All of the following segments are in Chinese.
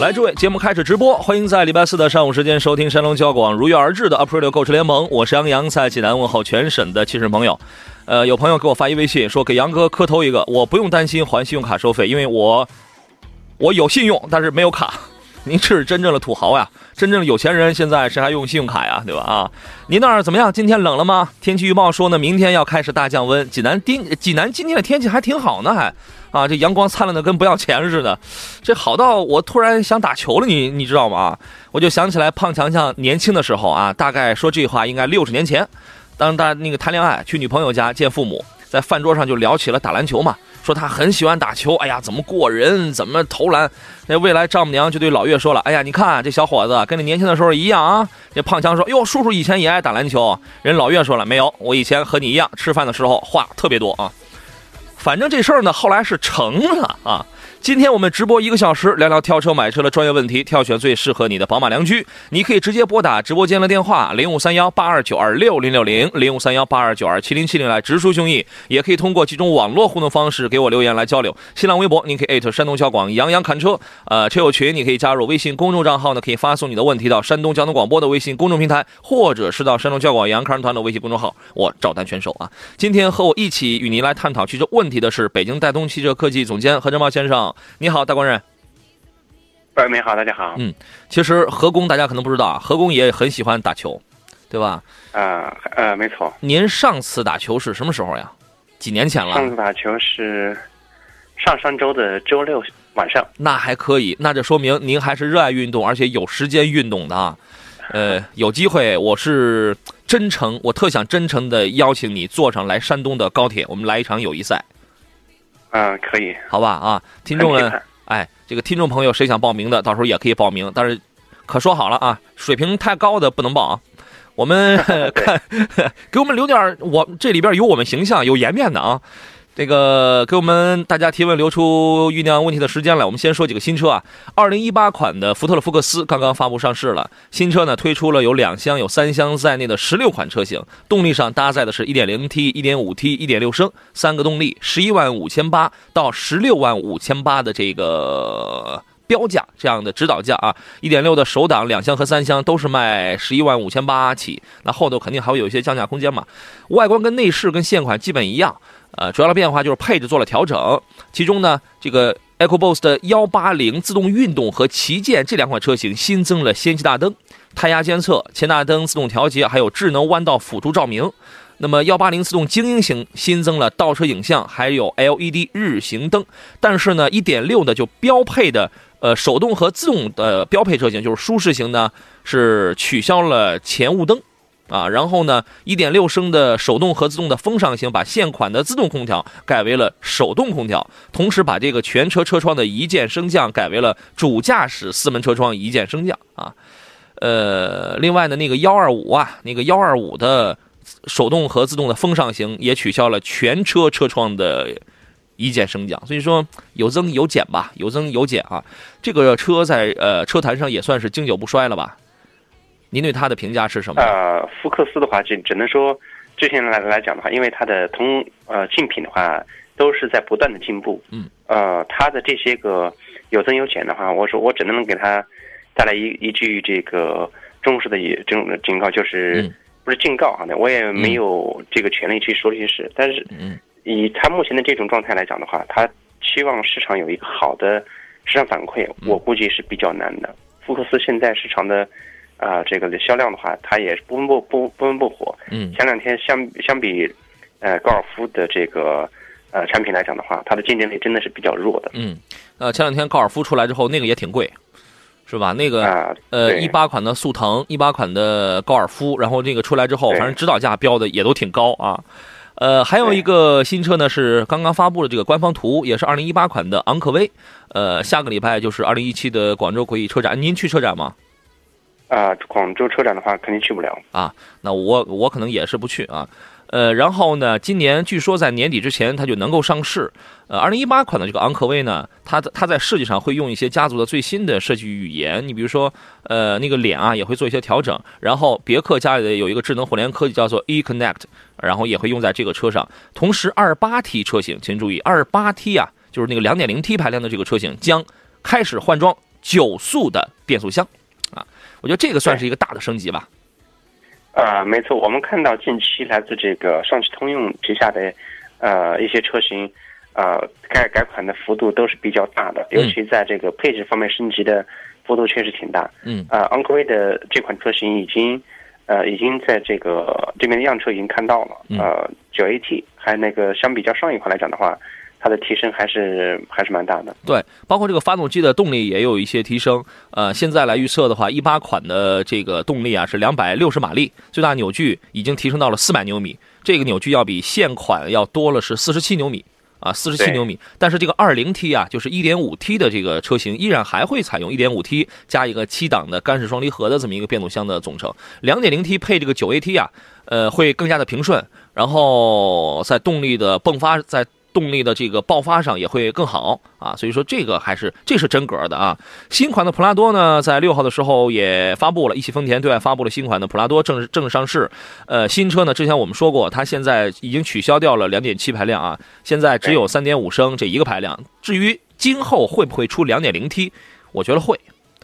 来，诸位，节目开始直播，欢迎在礼拜四的上午时间收听山东交广如约而至的 April 购车联盟，我是杨洋，在济南问候全省的亲人朋友。呃，有朋友给我发一微信说给杨哥磕头一个，我不用担心还信用卡收费，因为我我有信用，但是没有卡。您是真正的土豪呀，真正的有钱人，现在谁还用信用卡呀，对吧？啊，您那儿怎么样？今天冷了吗？天气预报说呢，明天要开始大降温。济南今济南今天的天气还挺好呢，还。啊，这阳光灿烂的跟不要钱似的，这好到我突然想打球了，你你知道吗？我就想起来胖强强年轻的时候啊，大概说这话应该六十年前，当他那个谈恋爱去女朋友家见父母，在饭桌上就聊起了打篮球嘛，说他很喜欢打球，哎呀，怎么过人，怎么投篮？那未来丈母娘就对老岳说了，哎呀，你看这小伙子跟你年轻的时候一样啊。这胖强说，哟，叔叔以前也爱打篮球。人老岳说了，没有，我以前和你一样，吃饭的时候话特别多啊。反正这事儿呢，后来是成了啊。今天我们直播一个小时，聊聊挑车买车的专业问题，挑选最适合你的宝马良驹。你可以直接拨打直播间的电话零五三幺八二九二六零六零零五三幺八二九二七零七零来直抒胸臆，也可以通过几种网络互动方式给我留言来交流。新浪微博您可以艾特山东交广杨洋侃车，呃，车友群你可以加入微信公众账号呢，可以发送你的问题到山东交通广播的微信公众平台，或者是到山东交广杨侃团的微信公众号，我赵丹选手啊。今天和我一起与您来探讨汽车问题的是北京戴通汽车科技总监何正茂先生。你好，大官人。喂，你好，大家好。嗯，其实何工大家可能不知道啊，何工也很喜欢打球，对吧？啊，呃，没错。您上次打球是什么时候呀？几年前了。上次打球是上上周的周六晚上。那还可以，那就说明您还是热爱运动，而且有时间运动的啊。呃，有机会，我是真诚，我特想真诚的邀请你坐上来山东的高铁，我们来一场友谊赛。嗯，可以，好吧啊，听众们，哎，这个听众朋友谁想报名的，到时候也可以报名，但是可说好了啊，水平太高的不能报啊。我们 看，给我们留点，我这里边有我们形象，有颜面的啊。那个给我们大家提问留出酝酿问题的时间来，我们先说几个新车啊。二零一八款的福特的福克斯刚刚发布上市了，新车呢推出了有两厢、有三厢在内的十六款车型，动力上搭载的是一点零 T、一点五 T、一点六升三个动力，十一万五千八到十六万五千八的这个标价这样的指导价啊。一点六的手挡两厢和三厢都是卖十一万五千八起，那后头肯定还会有一些降价空间嘛。外观跟内饰跟现款基本一样。呃，主要的变化就是配置做了调整，其中呢，这个 EcoBoost 的幺八零自动运动和旗舰这两款车型新增了氙气大灯、胎压监测、前大灯自动调节，还有智能弯道辅助照明。那么幺八零自动精英型新增了倒车影像，还有 LED 日行灯。但是呢，一点六的就标配的呃手动和自动的标配车型，就是舒适型呢，是取消了前雾灯。啊，然后呢，一点六升的手动和自动的风尚型，把现款的自动空调改为了手动空调，同时把这个全车车窗的一键升降改为了主驾驶四门车窗一键升降啊。呃，另外呢，那个幺二五啊，那个幺二五的手动和自动的风尚型也取消了全车车窗的一键升降，所以说有增有减吧，有增有减啊。这个车在呃车坛上也算是经久不衰了吧。您对它的评价是什么？呃，福克斯的话，只只能说，之前来来讲的话，因为它的同呃竞品的话，都是在不断的进步。嗯。呃，它的这些个有增有减的话，我说我只能给它带来一一句这个忠实的这种警告，就是不是警告啊？我也没有这个权利去说这些事。但是，以它目前的这种状态来讲的话，它期望市场有一个好的市场反馈，我估计是比较难的。福克斯现在市场的。啊，这个的销量的话，它也是不温不不不温不火。嗯，前两天相相比，呃，高尔夫的这个呃产品来讲的话，它的竞争力真的是比较弱的。嗯，呃，前两天高尔夫出来之后，那个也挺贵，是吧？那个呃，一八款的速腾，一八款的高尔夫，然后这个出来之后，反正指导价标的也都挺高啊。呃，还有一个新车呢，是刚刚发布的这个官方图，也是二零一八款的昂科威。呃，下个礼拜就是二零一七的广州国际车展，您去车展吗？啊，广州车展的话肯定去不了啊。那我我可能也是不去啊。呃，然后呢，今年据说在年底之前它就能够上市。呃，二零一八款的这个昂科威呢，它它在设计上会用一些家族的最新的设计语言。你比如说，呃，那个脸啊也会做一些调整。然后别克家里的有一个智能互联科技叫做 eConnect，然后也会用在这个车上。同时，二八 T 车型，请注意，二八 T 啊，就是那个两点零 T 排量的这个车型将开始换装九速的变速箱。啊，我觉得这个算是一个大的升级吧。呃，没错，我们看到近期来自这个上汽通用旗下的，呃，一些车型，呃，改改款的幅度都是比较大的，尤其在这个配置方面升级的幅度确实挺大。嗯，啊，昂科威的这款车型已经，呃，已经在这个这边的样车已经看到了。呃，九 AT 还有那个相比较上一款来讲的话。它的提升还是还是蛮大的，对，包括这个发动机的动力也有一些提升。呃，现在来预测的话，一八款的这个动力啊是两百六十马力，最大扭矩已经提升到了四百牛米，这个扭矩要比现款要多了是四十七牛米啊，四十七牛米。但是这个二零 T 啊，就是一点五 T 的这个车型依然还会采用一点五 T 加一个七档的干式双离合的这么一个变速箱的总成，两点零 T 配这个九 AT 啊，呃，会更加的平顺，然后在动力的迸发在。动力的这个爆发上也会更好啊，所以说这个还是这是真格的啊。新款的普拉多呢，在六号的时候也发布了，一汽丰田对外发布了新款的普拉多正正上市。呃，新车呢，之前我们说过，它现在已经取消掉了两点七排量啊，现在只有三点五升这一个排量。至于今后会不会出两点零 T，我觉得会，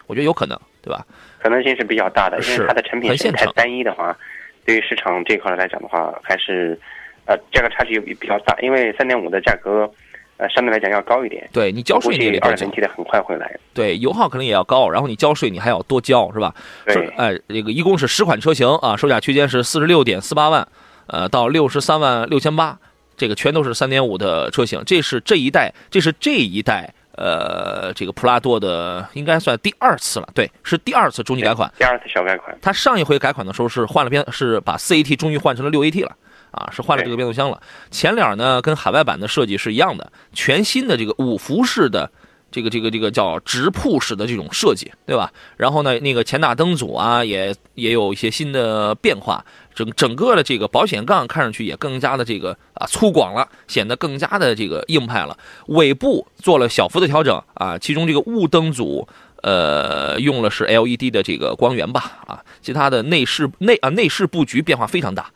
我觉得有可能，对吧？可能性是比较大的，因为它的产品线太单一的话，对于市场这块来讲的话，还是。呃，价格差距比比较大，因为三点五的价格，呃，相对来讲要高一点。对你交税，你二零 T 的很快会来。对，油耗可能也要高，然后你交税你还要多交，是吧？对。哎，这个一共是十款车型啊，售价区间是四十六点四八万，呃，到六十三万六千八，这个全都是三点五的车型。这是这一代，这是这一代，呃，这个普拉多的应该算第二次了，对，是第二次中期改款。第二次小改款。它上一回改款的时候是换了边，是把四 AT 终于换成了六 AT 了。啊，是换了这个变速箱了。前脸呢，跟海外版的设计是一样的，全新的这个五辐式的这个这个这个叫直瀑式的这种设计，对吧？然后呢，那个前大灯组啊，也也有一些新的变化。整整个的这个保险杠看上去也更加的这个啊粗犷了，显得更加的这个硬派了。尾部做了小幅的调整啊，其中这个雾灯组。呃，用了是 LED 的这个光源吧，啊，其他的内饰内啊内饰布局变化非常大，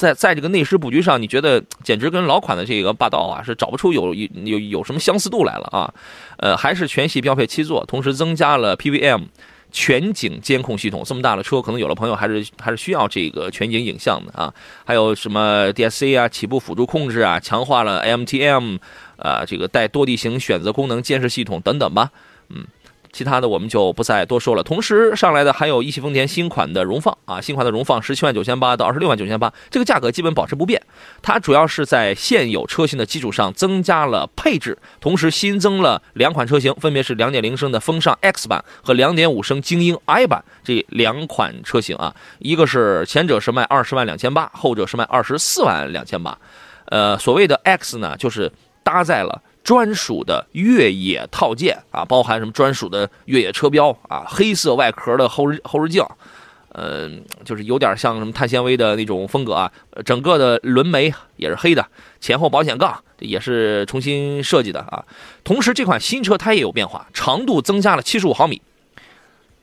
在在这个内饰布局上，你觉得简直跟老款的这个霸道啊是找不出有有有什么相似度来了啊，呃，还是全系标配七座，同时增加了 PVM 全景监控系统，这么大的车，可能有的朋友还是还是需要这个全景影像的啊，还有什么 DSC 啊，起步辅助控制啊，强化了 MTM 啊，这个带多地形选择功能监视系统等等吧，嗯。其他的我们就不再多说了。同时上来的还有一汽丰田新款的荣放啊，新款的荣放十七万九千八到二十六万九千八，这个价格基本保持不变。它主要是在现有车型的基础上增加了配置，同时新增了两款车型，分别是两点零升的风尚 X 版和两点五升精英 I 版这两款车型啊，一个是前者是卖二十万两千八，后者是卖二十四万两千八。呃，所谓的 X 呢，就是搭载了。专属的越野套件啊，包含什么专属的越野车标啊，黑色外壳的后后视镜，嗯，就是有点像什么碳纤维的那种风格啊。整个的轮眉也是黑的，前后保险杠也是重新设计的啊。同时，这款新车它也有变化，长度增加了七十五毫米，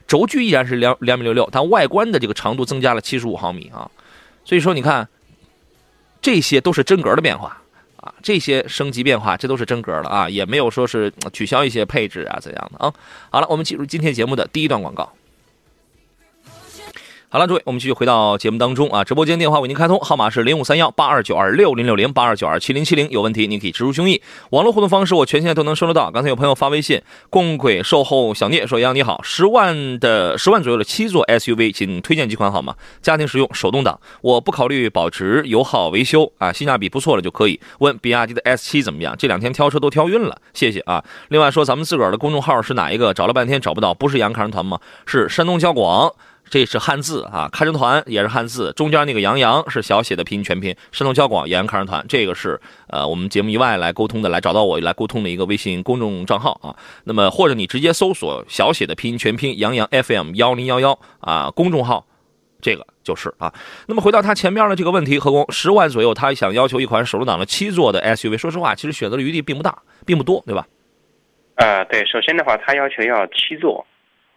轴距依然是两两米六六，但外观的这个长度增加了七十五毫米啊。所以说，你看，这些都是真格的变化。这些升级变化，这都是真格了啊，也没有说是取消一些配置啊怎样的啊。好了，我们进入今天节目的第一段广告。好了，诸位，我们继续回到节目当中啊！直播间电话为您开通，号码是零五三幺八二九二六零六零八二九二七零七零。有问题您可以直抒胸臆。网络互动方式我全线都能收得到。刚才有朋友发微信，共轨售后小聂说：“杨你好，十万的十万左右的七座 SUV，请推荐几款好吗？家庭实用，手动挡，我不考虑保值、油耗、维修啊，性价比不错了就可以。问比亚迪的 S 七怎么样？这两天挑车都挑晕了，谢谢啊。另外说咱们自个儿的公众号是哪一个？找了半天找不到，不是杨康人团吗？是山东交广。”这是汉字啊，看人团也是汉字，中间那个杨洋是小写的拼音全拼。山东交广杨洋看人团，这个是呃我们节目以外来沟通的，来找到我来沟通的一个微信公众账号啊。那么或者你直接搜索小写的拼音全拼杨洋 FM 幺零幺幺啊，公众号，这个就是啊。那么回到他前面的这个问题，何工十万左右，他想要求一款手动挡的七座的 SUV，说实话，其实选择的余地并不大，并不多，对吧？呃，对，首先的话，他要求要七座。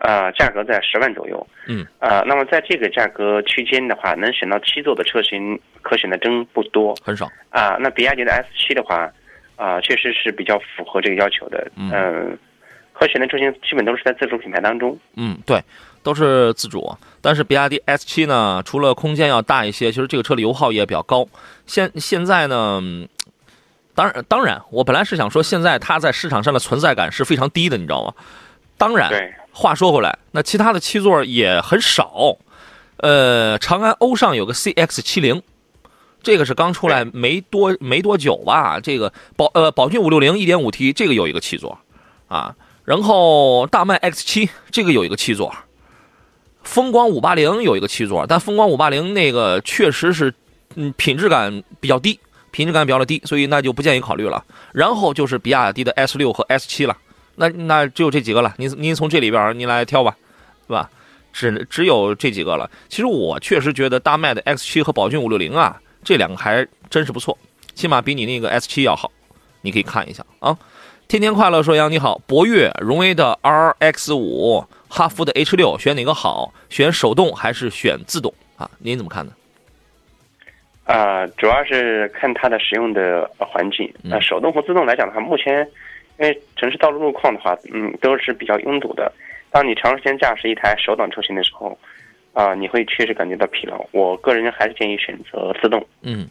呃，价格在十万左右。嗯。呃，那么在这个价格区间的话，能选到七座的车型，可选的真不多，很少。啊，那比亚迪的 S 七的话，啊，确实是比较符合这个要求的。嗯。可选的车型基本都是在自主品牌当中。嗯，对，都是自主。但是比亚迪 S 七呢，除了空间要大一些，其实这个车的油耗也比较高。现现在呢，当然当然，我本来是想说，现在它在市场上的存在感是非常低的，你知道吗？当然。对。话说回来，那其他的七座也很少。呃，长安欧尚有个 CX 七零，这个是刚出来没多没多久吧？这个宝呃宝骏五六零一点五 T 这个有一个七座啊，然后大迈 X 七这个有一个七座，风光五八零有一个七座，但风光五八零那个确实是嗯品质感比较低，品质感比较的低，所以那就不建议考虑了。然后就是比亚迪的 S 六和 S 七了。那那只有这几个了，您您从这里边您来挑吧，对吧？只只有这几个了。其实我确实觉得大迈的 X 七和宝骏五六零啊，这两个还真是不错，起码比你那个 S 七要好。你可以看一下啊。天天快乐说杨你好，博越、荣威的 RX 五、哈弗的 H 六，选哪个好？选手动还是选自动啊？您怎么看呢？啊，主要是看它的使用的环境。那手动和自动来讲的话，目前。因为城市道路路况的话，嗯，都是比较拥堵的。当你长时间驾驶一台手挡车型的时候，啊，你会确实感觉到疲劳。我个人还是建议选择自动。嗯。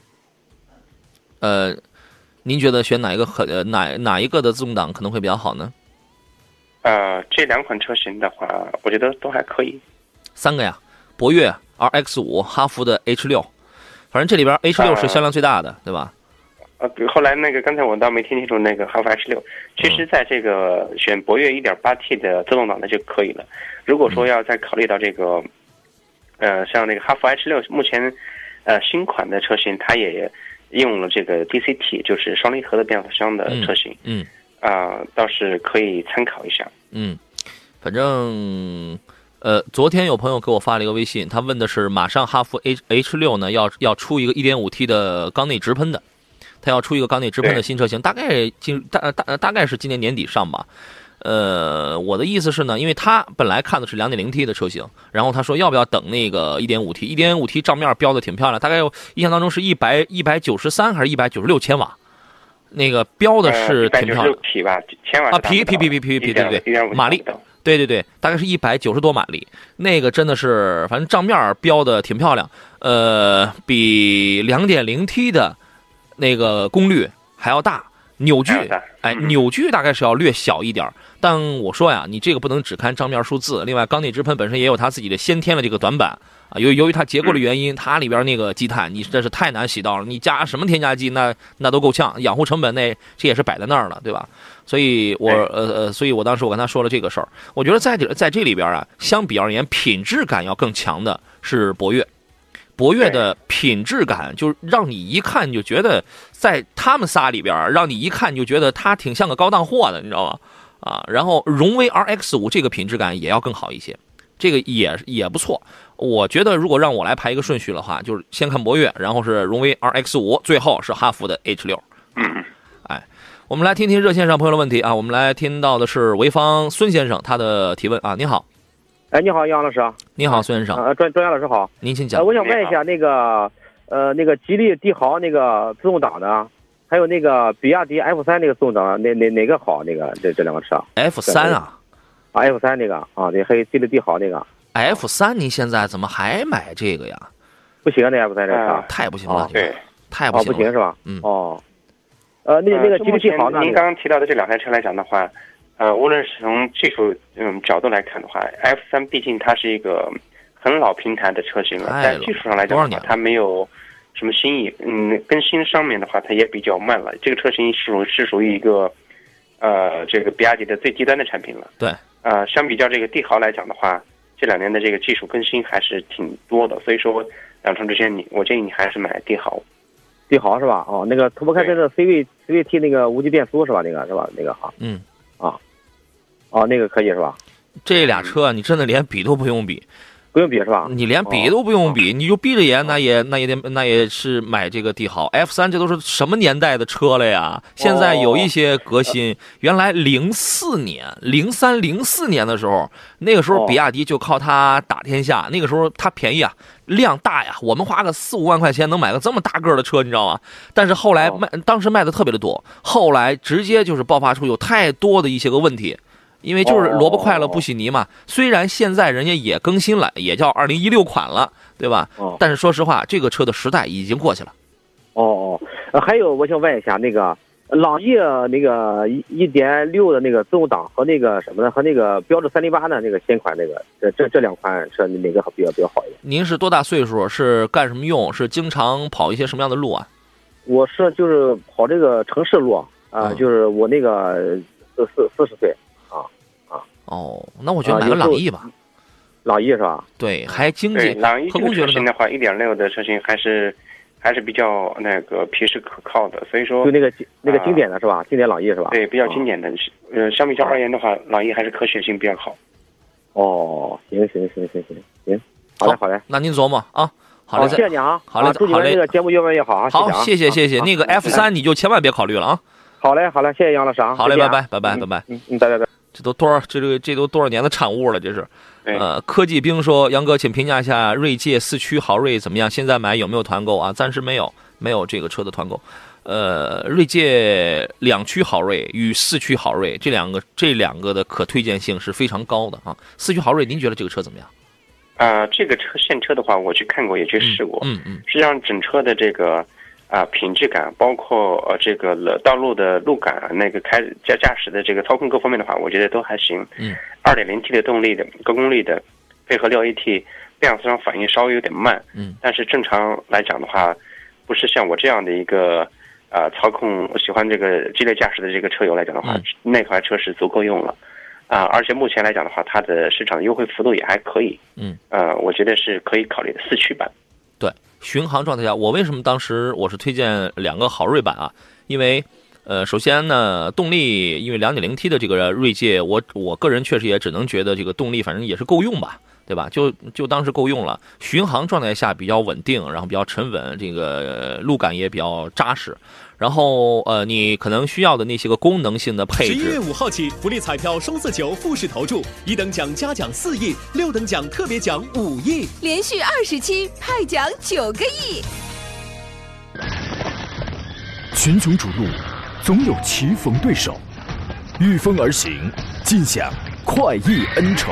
呃，您觉得选哪一个很哪哪一个的自动挡可能会比较好呢？呃，这两款车型的话，我觉得都还可以。三个呀，博越 RX 五、哈弗的 H 六，反正这里边 H 六是销量最大的，对吧？呃，后来那个刚才我倒没听清楚那个哈弗 H 六，其实在这个选博越 1.8T 的自动挡的就可以了。如果说要再考虑到这个，呃，像那个哈弗 H 六，目前呃新款的车型它也用了这个 DCT，就是双离合的变速箱的车型，嗯，啊，倒是可以参考一下。嗯，反正呃，昨天有朋友给我发了一个微信，他问的是马上哈弗 H H 六呢要要出一个 1.5T 的缸内直喷的。它要出一个缸内直喷的新车型，大概今大大大概是今年年底上吧。呃，我的意思是呢，因为他本来看的是 2.0T 的车型，然后他说要不要等那个 1.5T？1.5T 账面标的挺漂亮，大概印象当中是一百一百九十三还是一百九十六千瓦？那个标的是挺漂亮。匹吧，千瓦啊，匹匹匹匹匹匹，对对对，马力，对对对，大概是一百九十多马力。那个真的是，反正账面标的挺漂亮。呃，比 2.0T 的。那个功率还要大，扭矩，哎，扭矩大概是要略小一点但我说呀，你这个不能只看账面数字。另外，缸内直喷本身也有它自己的先天的这个短板啊。由由于它结构的原因，它里边那个积碳，你真是太难洗到了。你加什么添加剂，那那都够呛。养护成本那这也是摆在那儿了，对吧？所以我呃呃，所以我当时我跟他说了这个事儿。我觉得在这在这里边啊，相比而言，品质感要更强的是博越。博越的品质感，就是让你一看就觉得，在他们仨里边，让你一看就觉得它挺像个高档货的，你知道吗？啊，然后荣威 RX 五这个品质感也要更好一些，这个也也不错。我觉得如果让我来排一个顺序的话，就是先看博越，然后是荣威 RX 五，最后是哈弗的 H 六。嗯哎，我们来听听热线上朋友的问题啊，我们来听到的是潍坊孙先生他的提问啊，您好。哎，你好，杨老师。你好，孙先生。呃，专专家老师好。您请讲。我想问一下，那个，呃，那个吉利帝豪那个自动挡的，还有那个比亚迪 F 三那个自动挡，哪哪哪个好？那个这这两个车？F 三啊，F 三那个啊，对，还有吉利帝豪那个。F 三，您现在怎么还买这个呀？不行啊，那 F 三这车太不行了，对，太不行了，不行是吧？嗯，哦，呃，那那个吉利帝豪呢？您刚刚提到的这两台车来讲的话，呃，无论是从技术嗯角度来看的话，F 三毕竟它是一个很老平台的车型了，在技术上来讲的话，它没有什么新意。嗯，更新上面的话，它也比较慢了。这个车型是属是属于一个呃这个比亚迪的最低端的产品了。对。呃，相比较这个帝豪来讲的话，这两年的这个技术更新还是挺多的，所以说两车之间，你我建议你还是买帝豪。帝豪是吧？哦，那个途博开车的 CV CVT 那个无级变速是吧？那个是吧？那个哈。嗯。啊。哦，那个可以是吧？这俩车你真的连比都不用比。不用比是吧？你连比都不用比，你就闭着眼，那也那也得那也是买这个帝豪 F 三，这都是什么年代的车了呀？现在有一些革新。原来零四年、零三、零四年的时候，那个时候比亚迪就靠它打天下。那个时候它便宜啊，量大呀，我们花个四五万块钱能买个这么大个的车，你知道吗？但是后来卖，当时卖的特别的多，后来直接就是爆发出有太多的一些个问题。因为就是萝卜快了不洗泥嘛，虽然现在人家也更新了，也叫二零一六款了，对吧？哦。但是说实话，这个车的时代已经过去了。哦哦，还有我想问一下，那个朗逸那个一一点六的那个自动挡和那个什么的，和那个标致三零八的那个新款那个，这这这两款车哪个比较比较好一点？您是多大岁数？是干什么用？是经常跑一些什么样的路啊？我是就是跑这个城市路啊，就是我那个四四四十岁。哦，那我觉得买个朗逸吧，朗逸是吧？对，还经济。朗逸这个车型的话，一点六的车型还是还是比较那个皮实可靠的，所以说就那个那个经典的是吧？经典朗逸是吧？对，比较经典的。呃，相比较而言的话，朗逸还是可选性比较好。哦，行行行行行行，好嘞好嘞，那您琢磨啊。好嘞，谢谢你啊。好嘞，祝你们这个节目越办越好啊。好，谢谢谢谢。那个 F 三你就千万别考虑了啊。好嘞好嘞，谢谢杨老师啊。好嘞，拜拜拜拜拜拜。嗯嗯，拜拜拜。这都多少？这个这都多少年的产物了？这是，呃，科技兵说，杨哥，请评价一下锐界四驱豪锐怎么样？现在买有没有团购啊？暂时没有，没有这个车的团购。呃，锐界两驱豪锐与四驱豪锐这两个这两个的可推荐性是非常高的啊。四驱豪锐，您觉得这个车怎么样？啊，这个车现车的话，我去看过，也去试过。嗯嗯。实际上，整车的这个。啊，品质感包括呃这个道路的路感，那个开驾驾驶的这个操控各方面的话，我觉得都还行。嗯，二点零 T 的动力的高功率的，配合六 AT，变速箱反应稍微有点慢。嗯，但是正常来讲的话，不是像我这样的一个啊操控喜欢这个激烈驾驶的这个车友来讲的话，那款车是足够用了。啊，而且目前来讲的话，它的市场优惠幅度也还可以。嗯，呃，我觉得是可以考虑的四驱版。对。巡航状态下，我为什么当时我是推荐两个好锐版啊？因为，呃，首先呢，动力，因为两点零 T 的这个锐界，我我个人确实也只能觉得这个动力反正也是够用吧，对吧？就就当是够用了。巡航状态下比较稳定，然后比较沉稳，这个路感也比较扎实。然后，呃，你可能需要的那些个功能性的配置。十一月五号起，福利彩票双色球复式投注，一等奖嘉奖四亿，六等奖特别奖五亿，连续二十期派奖九个亿。群雄逐鹿，总有棋逢对手，御风而行，尽享快意恩仇。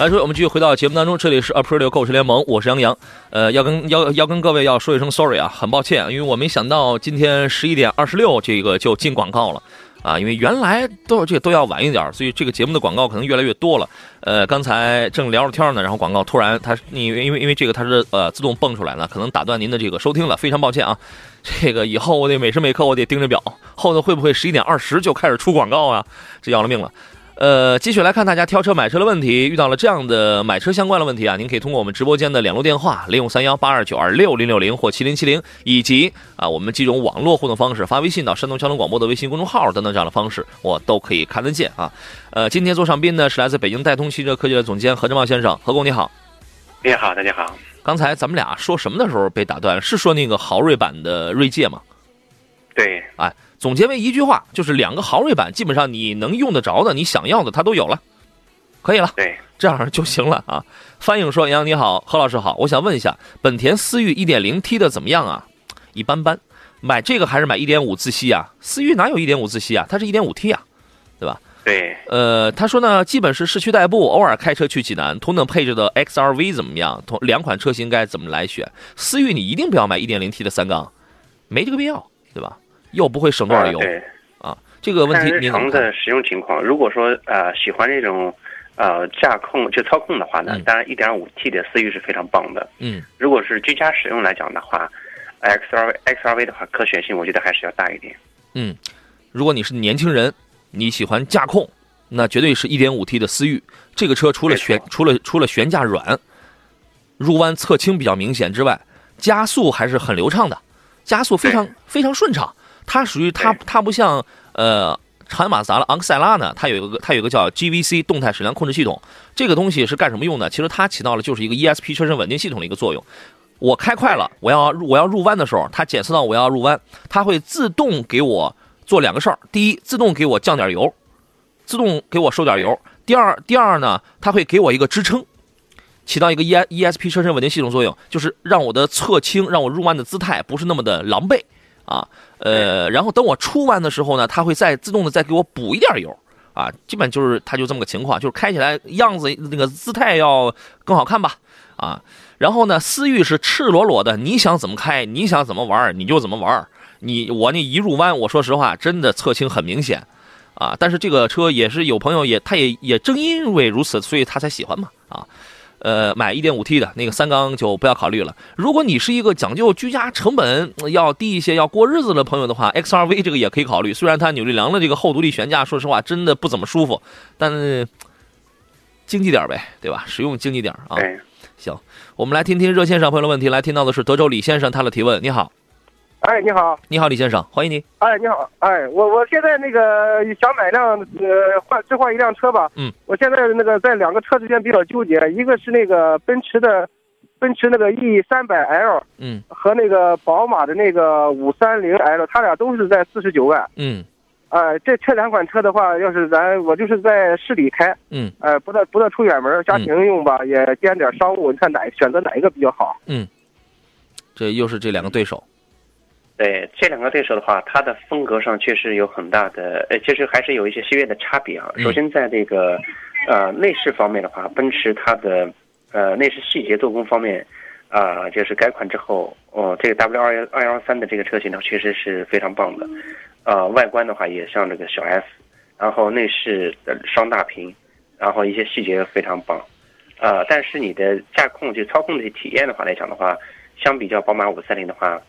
来说，我们继续回到节目当中，这里是 Aprilio 购车联盟，我是杨洋。呃，要跟要要跟各位要说一声 sorry 啊，很抱歉，因为我没想到今天十一点二十六这个就进广告了啊，因为原来都这都要晚一点，所以这个节目的广告可能越来越多了。呃，刚才正聊着天呢，然后广告突然它因为因为因为这个它是呃自动蹦出来了，可能打断您的这个收听了，非常抱歉啊。这个以后我得每时每刻我得盯着表，后头会不会十一点二十就开始出广告啊？这要了命了。呃，继续来看大家挑车买车的问题，遇到了这样的买车相关的问题啊，您可以通过我们直播间的两路电话零五三幺八二九二六零六零或七零七零，以及啊我们几种网络互动方式，发微信到山东交通广播的微信公众号等等这样的方式，我都可以看得见啊。呃，今天做上宾呢是来自北京戴通汽车科技的总监何正茂先生，何工你好。你好，大家好。刚才咱们俩说什么的时候被打断？是说那个豪锐版的锐界吗？对，哎，总结为一句话，就是两个豪锐版，基本上你能用得着的，你想要的，它都有了，可以了。对，这样就行了啊。翻译说：“杨你好，何老师好，我想问一下，本田思域 1.0T 的怎么样啊？一般般，买这个还是买1.5自吸啊？思域哪有1.5自吸啊？它是一点五 T 啊，对吧？对，呃，他说呢，基本是市区代步，偶尔开车去济南。同等配置的 XRV 怎么样？同两款车型该怎么来选？思域你一定不要买 1.0T 的三缸，没这个必要，对吧？又不会省多少油对。啊。这个问题日您怎么看？常的使用情况，如果说呃喜欢这种呃驾控就操控的话呢，嗯当然 1.5T 的思域是非常棒的。嗯如果是居家使用来讲的话，XRV XRV 的话可选性我觉得还是要大一点。嗯，如果你是年轻人，你喜欢驾控，那绝对是一点五 T 的思域。这个车除了悬除了除了悬架软，入弯侧倾比较明显之外，加速还是很流畅的，加速非常非常顺畅。它属于它它不像呃长安马自达的昂克赛拉呢，它有一个它有一个叫 GVC 动态矢量控制系统，这个东西是干什么用的？其实它起到了就是一个 ESP 车身稳定系统的一个作用。我开快了，我要入我要入弯的时候，它检测到我要入弯，它会自动给我做两个事儿：第一，自动给我降点油，自动给我收点油；第二，第二呢，它会给我一个支撑，起到一个 E ESP 车身稳定系统作用，就是让我的侧倾，让我入弯的姿态不是那么的狼狈啊。呃，然后等我出弯的时候呢，它会再自动的再给我补一点油啊。基本就是它就这么个情况，就是开起来样子那个姿态要更好看吧啊。然后呢，思域是赤裸裸的，你想怎么开，你想怎么玩，你就怎么玩。你我那一入弯，我说实话，真的侧倾很明显，啊，但是这个车也是有朋友也，他也也正因为如此，所以他才喜欢嘛，啊，呃，买一点五 T 的那个三缸就不要考虑了。如果你是一个讲究居家成本要低一些、要过日子的朋友的话，XRV 这个也可以考虑。虽然它扭力梁的这个后独立悬架，说实话真的不怎么舒服，但是经济点呗，对吧？实用经济点啊。对，行，我们来听听热线上朋友的问题。来听到的是德州李先生他的提问。你好，哎，你好，你好，李先生，欢迎你。哎，你好，哎，我我现在那个想买辆呃换置换一辆车吧，嗯，我现在那个在两个车之间比较纠结，一个是那个奔驰的，奔驰那个 E 三百 L 嗯。和那个宝马的那个五三零 L，它俩都是在四十九万，嗯。哎，这这两款车的话，要是咱我就是在市里开，嗯。哎，不得不得出远门，家庭用吧，也兼点商务，你看哪选择哪一个比较好？嗯，这又是这两个对手。对这两个对手的话，它的风格上确实有很大的，呃，其实还是有一些细微的差别啊。嗯首先在这个，呃，内饰方面的话，奔驰它的，呃，内饰细节做工方面，啊、就是改款之后，哦，这个 W 二幺二幺三的这个车型呢，确实是非常棒的。呃，外观的话也像这个小 S，然后内饰的双大屏，然后一些细节非常棒。呃，但是你的驾控就操控的体验的话来讲的话，相比较宝马五三零的话，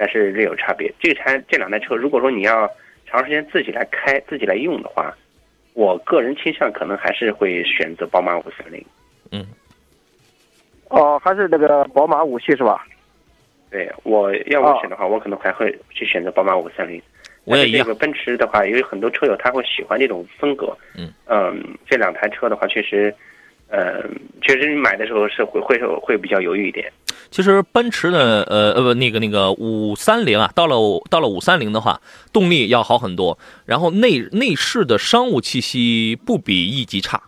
还是略有差别。这台这两台车，如果说你要长时间自己来开、自己来用的话，我个人倾向可能还是会选择宝马五三零。嗯哦，还是那个宝马五系是吧？对我要我选的话，我可能还会去选择宝马五三零。我也一样这个奔驰的话，有很多车友他会喜欢这种风格。嗯这两台车的话，确实，呃，确实你买的时候是会会会比较犹豫一点。其实奔驰的呃呃不那个那个五三零啊，到了到了五三零的话，动力要好很多，然后内内饰的商务气息不比 E 级差，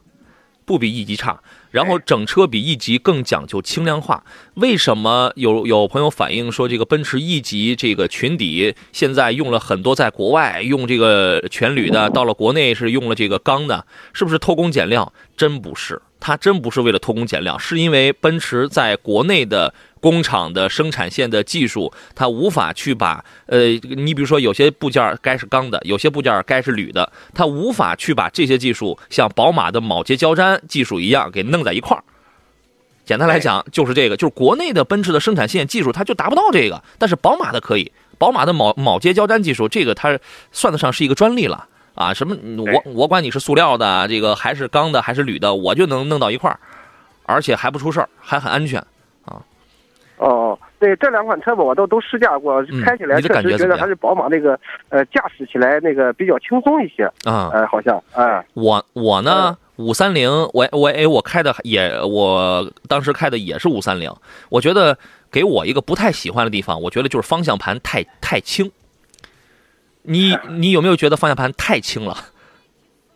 不比 E 级差，然后整车比 E 级更讲究轻量化。为什么有有朋友反映说这个奔驰 E 级这个裙底现在用了很多在国外用这个全铝的，到了国内是用了这个钢的，是不是偷工减料？真不是，它真不是为了偷工减料，是因为奔驰在国内的工厂的生产线的技术，它无法去把呃，你比如说有些部件该是钢的，有些部件该是铝的，它无法去把这些技术像宝马的铆接胶粘技术一样给弄在一块儿。简单来讲就是这个，就是国内的奔驰的生产线技术它就达不到这个，但是宝马的可以，宝马的铆铆接胶粘技术，这个它算得上是一个专利了啊！什么我我管你是塑料的，这个还是钢的还是铝的，我就能弄到一块儿，而且还不出事儿，还很安全。哦，对，这两款车吧，我都都试驾过，嗯开起来确实觉得还是宝马那个，呃，驾驶起来那个比较轻松一些，啊、呃，好像，哎、我我呢，五三零，我我哎，我开的也，我当时开的也是五三零。我觉得给我一个不太喜欢的地方，我觉得就是方向盘太太轻。你 你有没有觉得方向盘太轻了？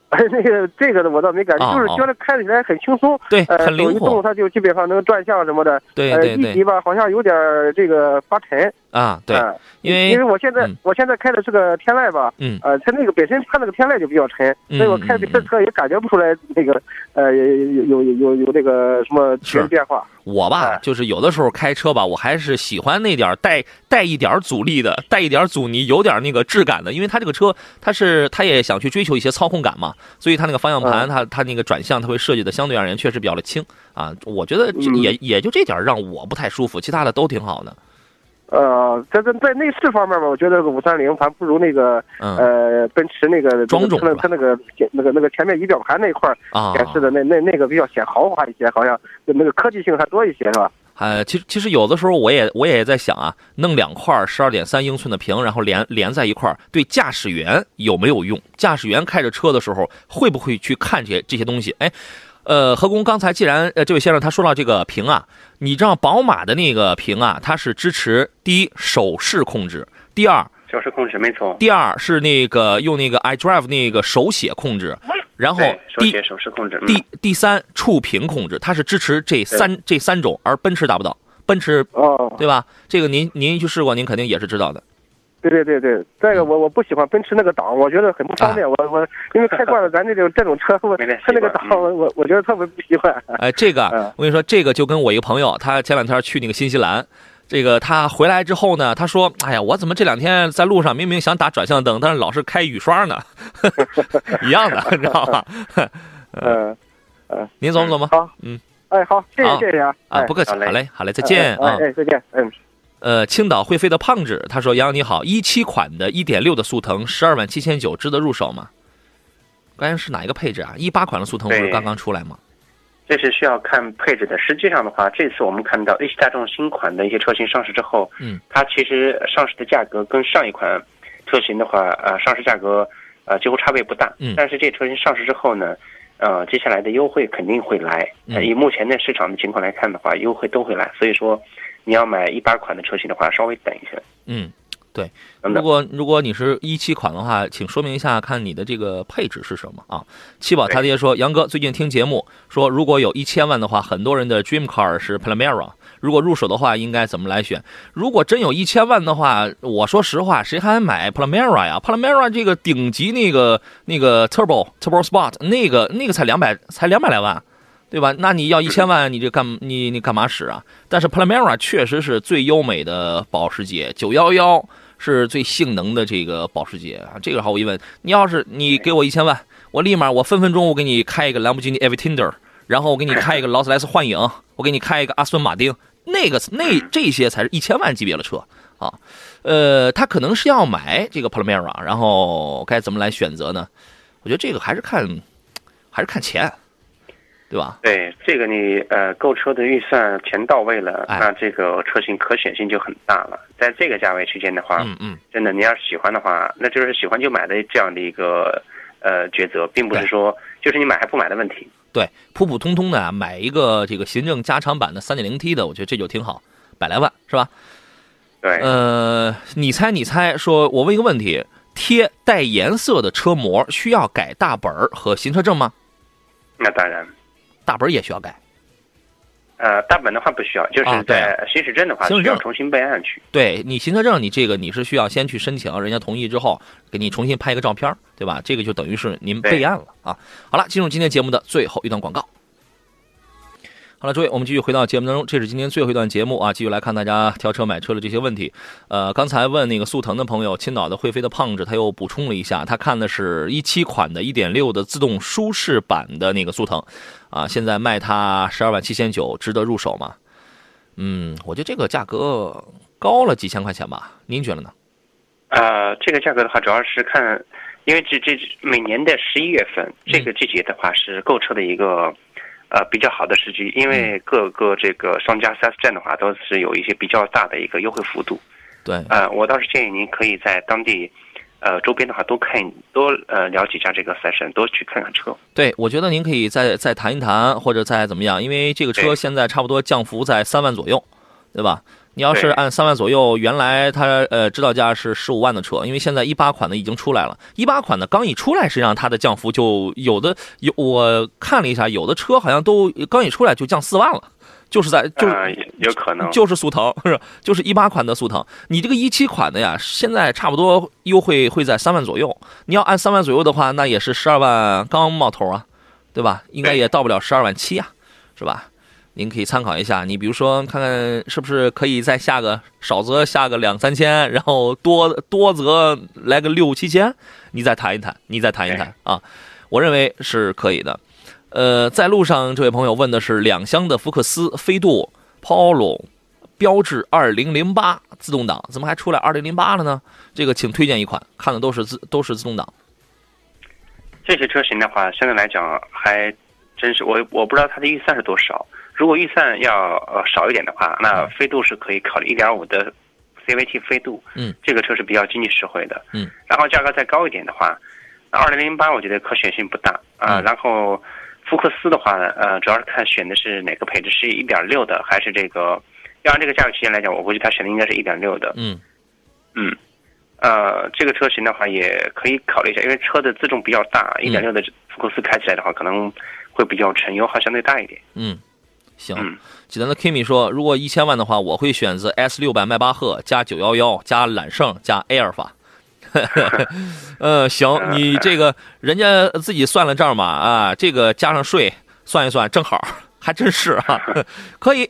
哎，那个这个的我倒没感觉，就是觉得开起来很轻松，对，很灵活，它就基本上能转向什么的。对对对。一级吧，好像有点这个发沉。啊，对，因为因为我现在我现在开的是个天籁吧，嗯，呃，它那个本身它那个天籁就比较沉，所以我开这车也感觉不出来那个呃有有有有有那个什么变化。我吧，就是有的时候开车吧，我还是喜欢那点带带一点阻力的，带一点阻尼，有点那个质感的，因为它这个车它是它也想去追求一些操控感嘛，所以它那个方向盘它它那个转向它会设计的相对而言确实比较的轻。啊，我觉得也也就这点让我不太舒服，其他的都挺好的。呃，在在在内饰方面吧，我觉得五三零还不如那个呃奔驰那个庄重，它那个那个那个前面仪表盘那块显示的那那那个比较显豪华一些，好像那个科技性还多一些，是吧？呃，其实其实有的时候我也我也在想啊，弄两块十二点三英寸的屏，然后连连在一块对驾驶员有没有用？驾驶员开着车的时候会不会去看这些这些东西？哎。呃，何工，刚才既然呃这位先生他说到这个屏啊，你知道宝马的那个屏啊，它是支持第一手势控制，第二手势控制没错，第二是那个用那个 iDrive 那个手写控制，然后手写手势控制，第第三触屏控制，它是支持这三这三种，而奔驰达不到，奔驰哦，对吧？这个您您去试过，您肯定也是知道的。对对对对，再一个我我不喜欢奔驰那个档，我觉得很不方便。我我因为开惯了 咱这种这种车，我它那个档我我觉得特别不喜欢。哎，这个我跟你说，这个就跟我一个朋友，他前两天去那个新西兰，这个他回来之后呢，他说：“哎呀，我怎么这两天在路上明明想打转向灯，但是老是开雨刷呢？一样的，你知道吧？”嗯嗯，您走不走吗？好，嗯，哎，好，谢谢谢谢啊，啊，不客气，好嘞，好嘞，再见啊，哎，再见，嗯。呃，青岛会飞的胖子他说：“杨你好，一七款的一点六的速腾，十二万七千九，值得入手吗？关键是哪一个配置啊？一八款的速腾不是刚刚出来吗？这是需要看配置的。实际上的话，这次我们看到一汽大众新款的一些车型上市之后，嗯，它其实上市的价格跟上一款车型的话，呃，上市价格呃几乎差别不大。嗯，但是这车型上市之后呢，呃，接下来的优惠肯定会来。以目前的市场的情况来看的话，优惠都会来。所以说。你要买一八款的车型的话，稍微等一下。嗯，对。如果如果你是一七款的话，请说明一下，看你的这个配置是什么啊？七宝他爹说，杨哥最近听节目说，如果有一千万的话，很多人的 dream car 是 Panamera。如果入手的话，应该怎么来选？如果真有一千万的话，我说实话，谁还买 Panamera 呀？Panamera 这个顶级那个那个 Turbo Turbo Sport 那个那个才两百才两百来万。对吧？那你要一千万，你这干你你干嘛使啊？但是 Panamera 确实是最优美的保时捷，911是最性能的这个保时捷啊。这个毫无疑问，你要是你给我一千万，我立马我分分钟我给你开一个兰博基尼 Aventador，然后我给你开一个劳斯莱斯幻影，我给你开一个阿斯顿马丁，那个那这些才是一千万级别的车啊。呃，他可能是要买这个 Panamera，然后该怎么来选择呢？我觉得这个还是看还是看钱。对吧？对这个你呃购车的预算钱到位了，那这个车型可选性就很大了。在这个价位区间的话，嗯嗯，真的你要是喜欢的话，那就是喜欢就买的这样的一个呃抉择，并不是说就是你买还不买的问题。对，普普通通的买一个这个行政加长版的三点零 T 的，我觉得这就挺好，百来万是吧？对。呃，你猜你猜，说我问一个问题：贴带颜色的车膜需要改大本儿和行车证吗？那当然。大本也需要改，呃，大本的话不需要，就是在行驶证的话需要重新备案去。对你行车证，你这个你是需要先去申请，人家同意之后给你重新拍一个照片，对吧？这个就等于是您备案了啊。好了，进入今天节目的最后一段广告。好了，诸位，我们继续回到节目当中。这是今天最后一段节目啊，继续来看大家挑车买车的这些问题。呃，刚才问那个速腾的朋友，青岛的会飞的胖子，他又补充了一下，他看的是一七款的1.6的自动舒适版的那个速腾，啊，现在卖他十二万七千九，值得入手吗？嗯，我觉得这个价格高了几千块钱吧，您觉得呢？呃，这个价格的话，主要是看，因为这这每年的十一月份这个季节的话，是购车的一个。呃，比较好的时机，因为各个这个商家 4S 店的话，都是有一些比较大的一个优惠幅度。对，呃，我倒是建议您可以在当地，呃，周边的话多看多呃了解一下这个赛事，多去看看车。对，我觉得您可以再再谈一谈，或者再怎么样，因为这个车现在差不多降幅在三万左右，对吧？你要是按三万左右，原来它呃指导价是十五万的车，因为现在一八款的已经出来了，一八款的刚一出来，实际上它的降幅就有的有，我看了一下，有的车好像都刚一出来就降四万了，就是在就是有可能就是速腾是就是一八款的速腾，你这个一七款的呀，现在差不多优惠会在三万左右，你要按三万左右的话，那也是十二万刚冒头啊，对吧？应该也到不了十二万七啊，是吧？您可以参考一下，你比如说看看是不是可以再下个少则下个两三千，然后多多则来个六七千，你再谈一谈，你再谈一谈啊，我认为是可以的。呃，在路上这位朋友问的是两厢的福克斯、飞度、Polo、标致二零零八自动挡，怎么还出来二零零八了呢？这个请推荐一款，看的都是自都是自动挡。这些车型的话，相对来讲还真是我我不知道它的预算是多少。如果预算要呃少一点的话，那飞度是可以考虑一点五的 CVT 飞度，嗯，这个车是比较经济实惠的，嗯，然后价格再高一点的话，二零零八我觉得可选性不大啊。然后福克斯的话呢，呃，主要是看选的是哪个配置，是一点六的还是这个？要按这个价格区间来讲，我估计他选的应该是一点六的，嗯。嗯，呃，这个车型的话也可以考虑一下，因为车的自重比较大，一点六的福克斯开起来的话可能会比较沉，油耗相对大一点，嗯。行，济南的 Kimi 说，如果一千万的话，我会选择 S 六百迈巴赫加九幺幺加揽胜加埃尔法。呃，行，你这个人家自己算了账嘛，啊，这个加上税算一算，正好，还真是啊，可以。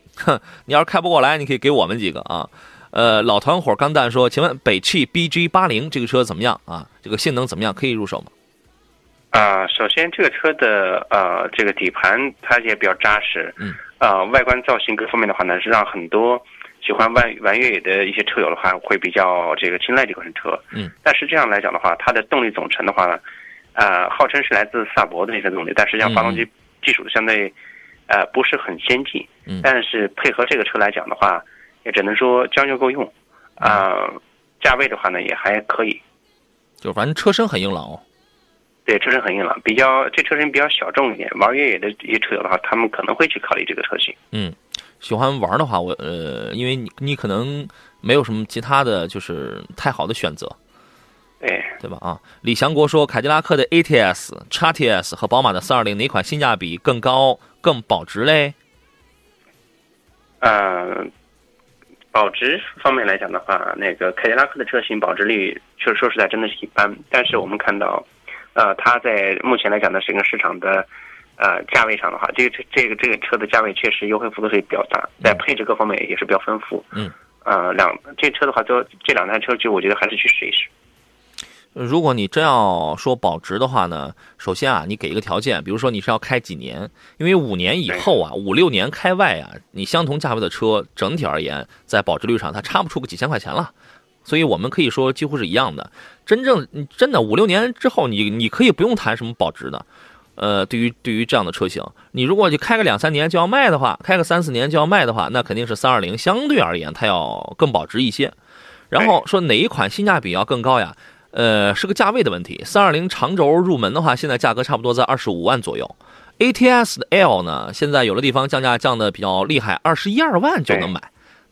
你要是开不过来，你可以给我们几个啊。呃，老团伙钢蛋说，请问北汽 BG 八零这个车怎么样啊？这个性能怎么样？可以入手吗？啊，首先这个车的呃，这个底盘它也比较扎实，嗯。呃，外观造型各方面的话呢，是让很多喜欢玩玩越野的一些车友的话，会比较这个青睐这款车。嗯。但是这样来讲的话，它的动力总成的话呢，呃，号称是来自萨博的一些动力，但实际上发动机技术相对呃不是很先进。嗯。但是配合这个车来讲的话，也只能说将就够用。啊，价位的话呢，也还可以。就反正车身很硬朗哦。对，车身很硬朗，比较这车身比较小众一点。玩越野的一些车友的话，他们可能会去考虑这个车型。嗯，喜欢玩的话，我呃，因为你你可能没有什么其他的就是太好的选择，对对吧？啊，李祥国说，凯迪拉克的 ATS、x TS 和宝马的420哪款性价比更高、更保值嘞？嗯，保值方面来讲的话，那个凯迪拉克的车型保值率，确实说实在真的是一般。但是我们看到。呃，它在目前来讲呢，整个市场的，呃，价位上的话，这个车这个这个车的价位确实优惠幅度是比较大，在配置各方面也是比较丰富。嗯，呃，两这车的话，就这两台车，就我觉得还是去试一试。如果你真要说保值的话呢，首先啊，你给一个条件，比如说你是要开几年，因为五年以后啊，五六年开外啊，你相同价位的车，整体而言，在保值率上它差不出个几千块钱了。所以我们可以说几乎是一样的。真正真的五六年之后，你你可以不用谈什么保值的。呃，对于对于这样的车型，你如果就开个两三年就要卖的话，开个三四年就要卖的话，那肯定是三二零相对而言它要更保值一些。然后说哪一款性价比要更高呀？呃，是个价位的问题。三二零长轴入门的话，现在价格差不多在二十五万左右。ATS 的 L 呢，现在有的地方降价降的比较厉害，二十一二万就能买。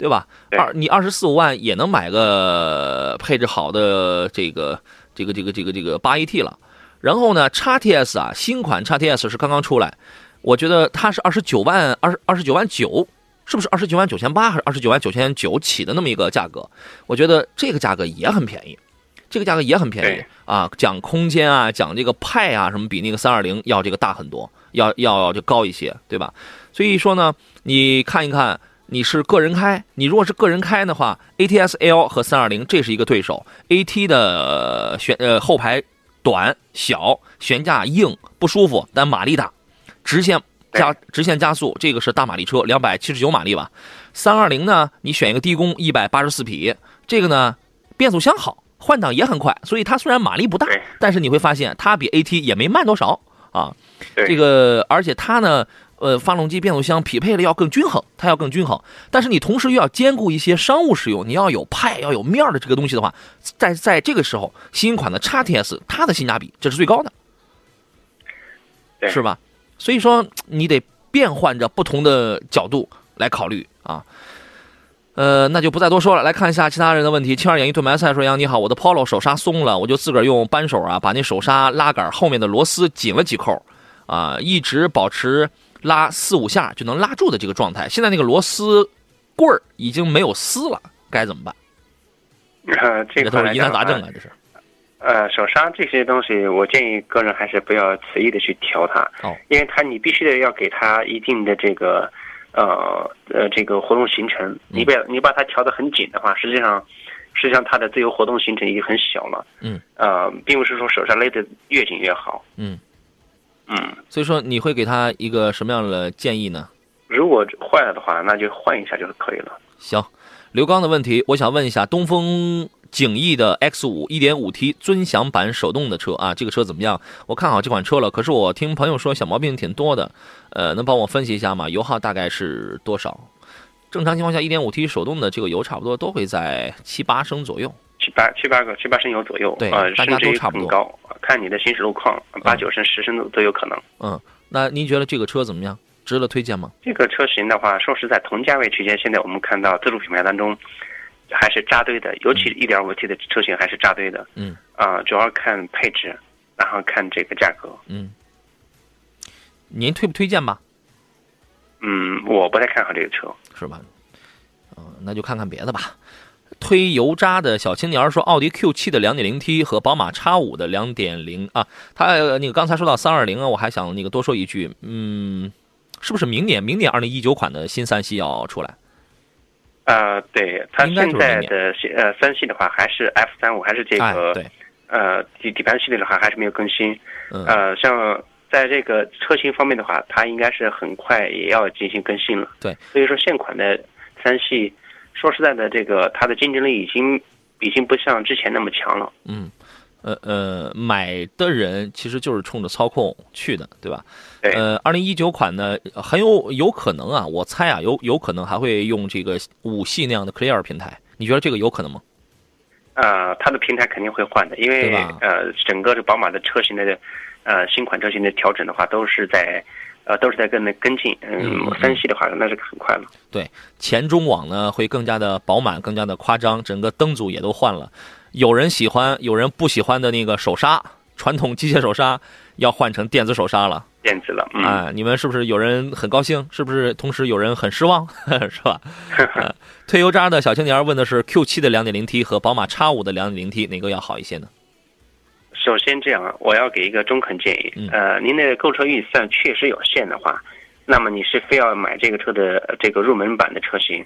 对吧？二你二十四五万也能买个配置好的这个这个这个这个这个八 AT 了。然后呢，叉 TS 啊，新款叉 TS 是刚刚出来，我觉得它是二十九万二二十九万九，是不是二十九万九千八还是二十九万九千九起的那么一个价格？我觉得这个价格也很便宜，这个价格也很便宜啊。讲空间啊，讲这个派啊什么，比那个三二零要这个大很多，要要就高一些，对吧？所以说呢，你看一看。你是个人开，你如果是个人开的话，ATS L 和三二零这是一个对手。AT 的悬呃后排短小，悬架硬不舒服，但马力大，直线加直线加速，这个是大马力车，两百七十九马力吧。三二零呢，你选一个低功，一百八十四匹，这个呢变速箱好，换挡也很快，所以它虽然马力不大，但是你会发现它比 AT 也没慢多少啊。这个而且它呢。呃，发动机、变速箱匹配的要更均衡，它要更均衡。但是你同时又要兼顾一些商务使用，你要有派，要有面的这个东西的话，在在这个时候，新款的 x T S 它的性价比这是最高的，是吧？所以说你得变换着不同的角度来考虑啊。呃，那就不再多说了。来看一下其他人的问题。青二演一对埋菜说：“杨你好，我的 Polo 手刹松了，我就自个儿用扳手啊，把那手刹拉杆后面的螺丝紧了几扣，啊，一直保持拉四五下就能拉住的这个状态。现在那个螺丝棍儿已经没有丝了，该怎么办？”呃，这个都是疑难杂症啊，这是。呃，手刹这些东西，我建议个人还是不要随意的去调它，哦，因为它你必须得要给它一定的这个。呃呃，这个活动行程，你把你把它调得很紧的话，实际上，实际上它的自由活动行程已经很小了。嗯。呃，并不是说手刹勒得越紧越好。嗯。嗯。所以说，你会给他一个什么样的建议呢？如果坏了的话，那就换一下就是可以了。行，刘刚的问题，我想问一下东风。景逸的 X 五 1.5T 尊享版手动的车啊，这个车怎么样？我看好这款车了，可是我听朋友说小毛病挺多的，呃，能帮我分析一下吗？油耗大概是多少？正常情况下，1.5T 手动的这个油差不多都会在七八升左右，七八七八个七八升油左右，对，大家都差不多。高，看你的行驶路况，八九升、十升都都有可能。嗯，那您觉得这个车怎么样？值得推荐吗？这个车型的话，说实在，同价位区间，现在我们看到自主品牌当中。还是扎堆的，尤其一点五 T 的车型还是扎堆的。嗯，啊，主要看配置，然后看这个价格。嗯，您推不推荐吧？嗯，我不太看好这个车，是吧？嗯，那就看看别的吧。推油渣的小青年说，奥迪 Q 七的 2.0T 和宝马 X 五的两点零啊，他那个刚才说到320啊，我还想那个多说一句，嗯，是不是明年明年2019款的新三系要出来？呃，对，它现在的呃三系的话还是 F 三五，还是这个呃底底盘系列的话还是没有更新。呃，像在这个车型方面的话，它应该是很快也要进行更新了。对，所以说现款的三系，说实在的，这个它的竞争力已经已经不像之前那么强了。嗯。呃呃，买的人其实就是冲着操控去的，对吧？对。呃，二零一九款呢，很有有可能啊，我猜啊，有有可能还会用这个五系那样的 Clear 平台，你觉得这个有可能吗？呃，它的平台肯定会换的，因为呃，整个这宝马的车型的呃新款车型的调整的话，都是在呃都是在跟那跟进。嗯，三系的话那是很快了。对，前中网呢会更加的饱满，更加的夸张，整个灯组也都换了。有人喜欢，有人不喜欢的那个手刹，传统机械手刹要换成电子手刹了。电子了，啊，你们是不是有人很高兴？是不是同时有人很失望？是吧？退油渣的小青年问的是 Q7 的 2.0T 和宝马 X5 的 2.0T 哪个要好一些呢？首先这样，我要给一个中肯建议。呃，您的购车预算确实有限的话，那么你是非要买这个车的这个入门版的车型。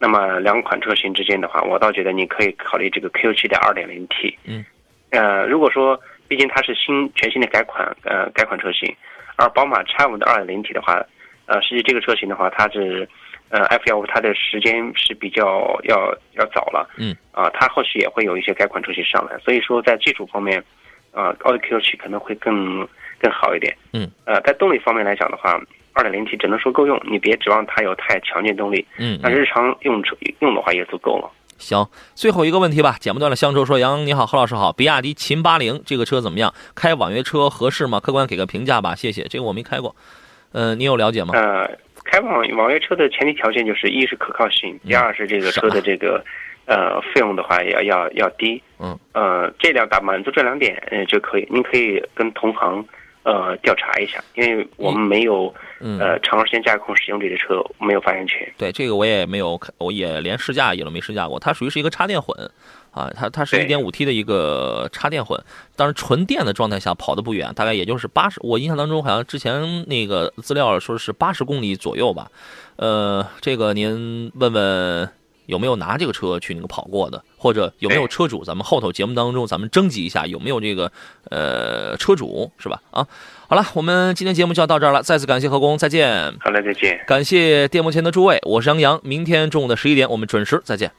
那么两款车型之间的话，我倒觉得你可以考虑这个 Q7 的 2.0T。嗯，呃，如果说毕竟它是新全新的改款，呃，改款车型，而宝马 X5 的 2.0T 的话，呃，实际这个车型的话，它是呃 F15 它的时间是比较要要早了。嗯，啊，它后续也会有一些改款车型上来，所以说在技术方面，啊，奥迪 Q7 可能会更更好一点。嗯，呃，在动力方面来讲的话。二点零 T 只能说够用，你别指望它有太强劲动力。嗯，那日常用车用的话也足够了。行，最后一个问题吧，剪不断的乡愁说：“杨你好，何老师好，比亚迪秦八零这个车怎么样？开网约车合适吗？客观给个评价吧，谢谢。这个我没开过，呃，你有了解吗？呃，开网网约车的前提条件就是一是可靠性，第二是这个车的这个呃费用的话要要要低。嗯，呃，这两大满足这两点呃就可以，您可以跟同行。呃，调查一下，因为我们没有呃长时间驾控使用这个车，没有发言权。对这个我也没有，我也连试驾也都没试驾过。它属于是一个插电混，啊，它它是一点五 T 的一个插电混，当然纯电的状态下跑的不远，大概也就是八十。我印象当中好像之前那个资料说是八十公里左右吧。呃，这个您问问有没有拿这个车去那个跑过的，或者有没有车主？咱们后头节目当中咱们征集一下有没有这个呃车主是吧？啊。好了，我们今天节目就要到这儿了。再次感谢何工，再见。好嘞，再见。感谢电幕前的诸位，我是杨洋。明天中午的十一点，我们准时再见。